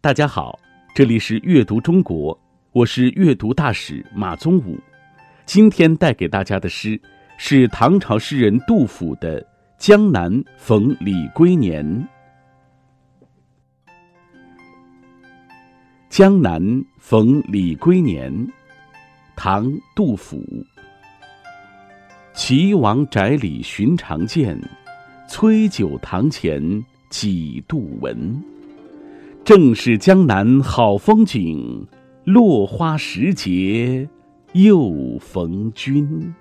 大家好，这里是阅读中国，我是阅读大使马宗武。今天带给大家的诗是唐朝诗人杜甫的《江南逢李龟年》。江南逢李龟年，唐·杜甫。岐王宅里寻常见，崔九堂前几度闻。正是江南好风景，落花时节又逢君。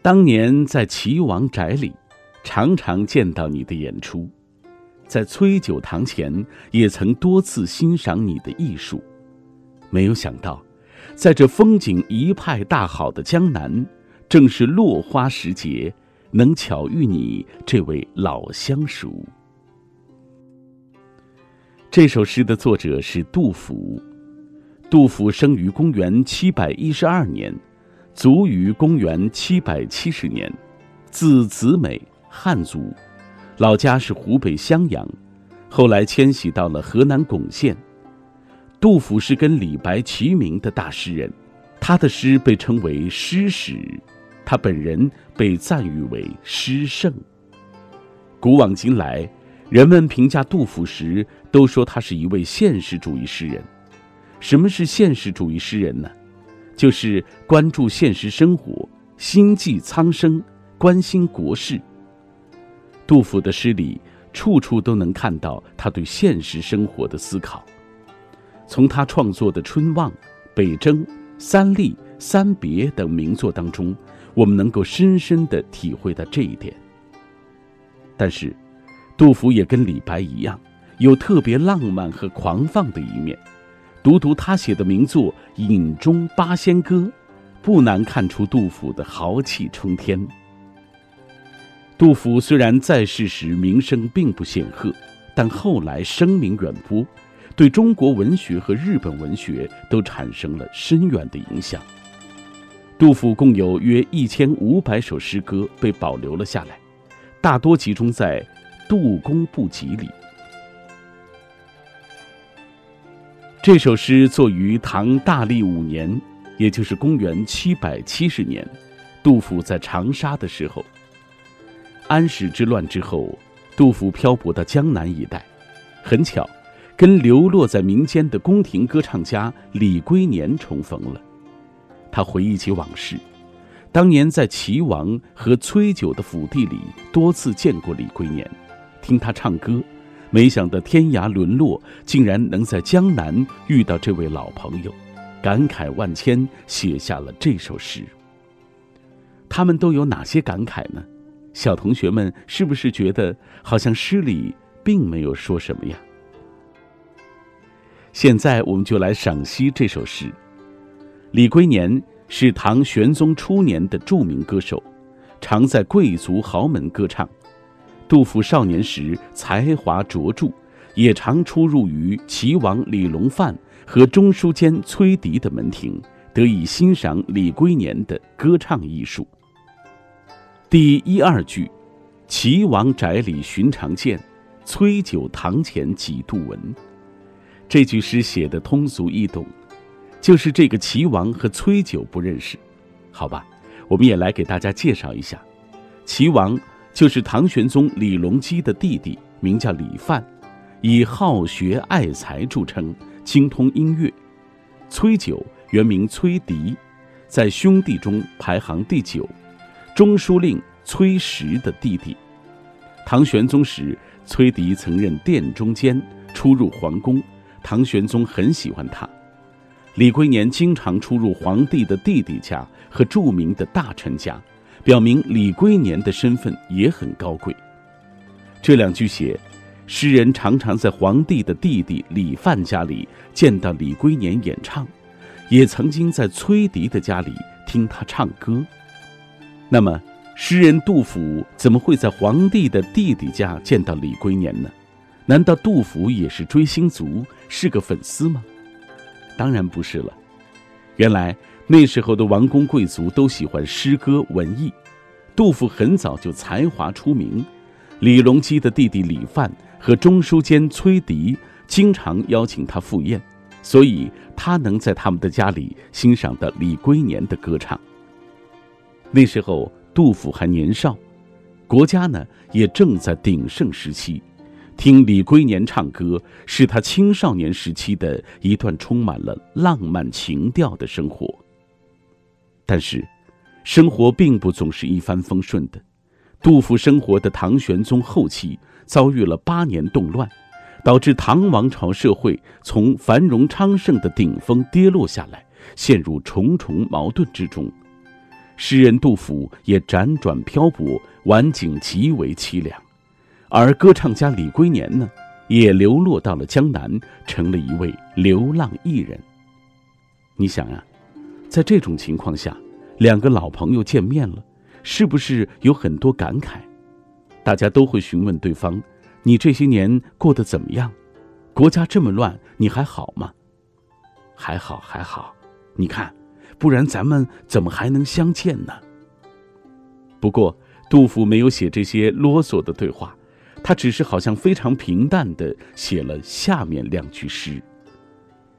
当年在齐王宅里，常常见到你的演出。在崔九堂前，也曾多次欣赏你的艺术。没有想到，在这风景一派大好的江南，正是落花时节，能巧遇你这位老相熟。这首诗的作者是杜甫。杜甫生于公元七百一十二年，卒于公元七百七十年，字子美，汉族。老家是湖北襄阳，后来迁徙到了河南巩县。杜甫是跟李白齐名的大诗人，他的诗被称为诗史，他本人被赞誉为诗圣。古往今来，人们评价杜甫时都说他是一位现实主义诗人。什么是现实主义诗人呢？就是关注现实生活，心系苍生，关心国事。杜甫的诗里，处处都能看到他对现实生活的思考。从他创作的《春望》《北征》《三吏》《三别》等名作当中，我们能够深深的体会到这一点。但是，杜甫也跟李白一样，有特别浪漫和狂放的一面。读读他写的名作《饮中八仙歌》，不难看出杜甫的豪气冲天。杜甫虽然在世时名声并不显赫，但后来声名远播，对中国文学和日本文学都产生了深远的影响。杜甫共有约一千五百首诗歌被保留了下来，大多集中在《杜公部集》里。这首诗作于唐大历五年，也就是公元七百七十年，杜甫在长沙的时候。安史之乱之后，杜甫漂泊到江南一带，很巧，跟流落在民间的宫廷歌唱家李龟年重逢了。他回忆起往事，当年在齐王和崔九的府邸里多次见过李龟年，听他唱歌，没想到天涯沦落，竟然能在江南遇到这位老朋友，感慨万千，写下了这首诗。他们都有哪些感慨呢？小同学们是不是觉得好像诗里并没有说什么呀？现在我们就来赏析这首诗。李龟年是唐玄宗初年的著名歌手，常在贵族豪门歌唱。杜甫少年时才华卓著，也常出入于齐王李隆范和中书监崔迪的门庭，得以欣赏李龟年的歌唱艺术。第一二句，齐王宅里寻常见，崔九堂前几度闻。这句诗写的通俗易懂，就是这个齐王和崔九不认识，好吧？我们也来给大家介绍一下，齐王就是唐玄宗李隆基的弟弟，名叫李范，以好学爱才著称，精通音乐。崔九原名崔迪，在兄弟中排行第九。中书令崔实的弟弟，唐玄宗时，崔迪曾任殿中监，出入皇宫，唐玄宗很喜欢他。李龟年经常出入皇帝的弟弟家和著名的大臣家，表明李龟年的身份也很高贵。这两句写，诗人常常在皇帝的弟弟李范家里见到李龟年演唱，也曾经在崔迪的家里听他唱歌。那么，诗人杜甫怎么会在皇帝的弟弟家见到李龟年呢？难道杜甫也是追星族，是个粉丝吗？当然不是了。原来那时候的王公贵族都喜欢诗歌文艺，杜甫很早就才华出名。李隆基的弟弟李范和中书监崔迪经常邀请他赴宴，所以他能在他们的家里欣赏到李龟年的歌唱。那时候杜甫还年少，国家呢也正在鼎盛时期，听李龟年唱歌是他青少年时期的一段充满了浪漫情调的生活。但是，生活并不总是一帆风顺的。杜甫生活的唐玄宗后期遭遇了八年动乱，导致唐王朝社会从繁荣昌盛的顶峰跌落下来，陷入重重矛盾之中。诗人杜甫也辗转漂泊，晚景极为凄凉。而歌唱家李龟年呢，也流落到了江南，成了一位流浪艺人。你想啊，在这种情况下，两个老朋友见面了。是不是有很多感慨？大家都会询问对方：“你这些年过得怎么样？国家这么乱，你还好吗？”“还好，还好。”你看，不然咱们怎么还能相见呢？不过，杜甫没有写这些啰嗦的对话，他只是好像非常平淡的写了下面两句诗。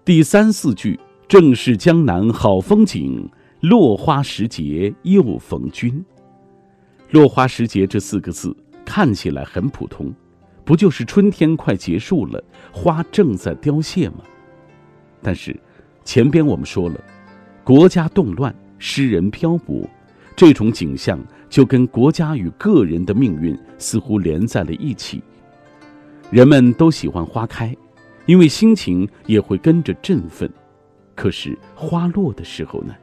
第三四句正是江南好风景，落花时节又逢君。落花时节这四个字看起来很普通，不就是春天快结束了，花正在凋谢吗？但是，前边我们说了，国家动乱，诗人漂泊，这种景象就跟国家与个人的命运似乎连在了一起。人们都喜欢花开，因为心情也会跟着振奋。可是花落的时候呢，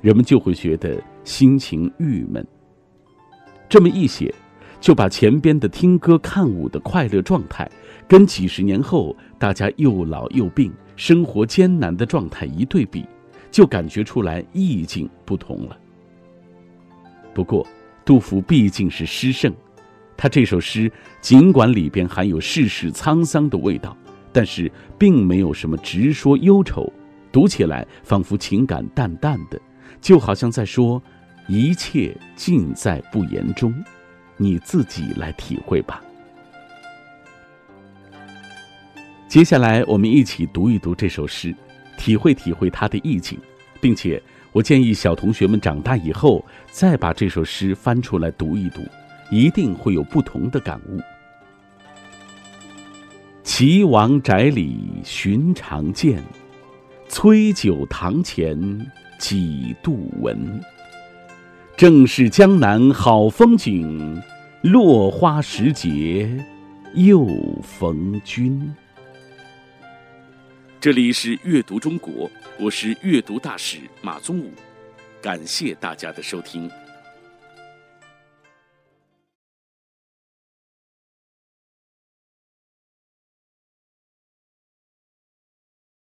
人们就会觉得心情郁闷。这么一写，就把前边的听歌看舞的快乐状态，跟几十年后大家又老又病、生活艰难的状态一对比，就感觉出来意境不同了。不过，杜甫毕竟是诗圣，他这首诗尽管里边含有世事沧桑的味道，但是并没有什么直说忧愁，读起来仿佛情感淡淡的，就好像在说。一切尽在不言中，你自己来体会吧。接下来，我们一起读一读这首诗，体会体会它的意境，并且我建议小同学们长大以后再把这首诗翻出来读一读，一定会有不同的感悟。岐王宅里寻常见，崔九堂前几度闻。正是江南好风景，落花时节又逢君。这里是阅读中国，我是阅读大使马宗武，感谢大家的收听。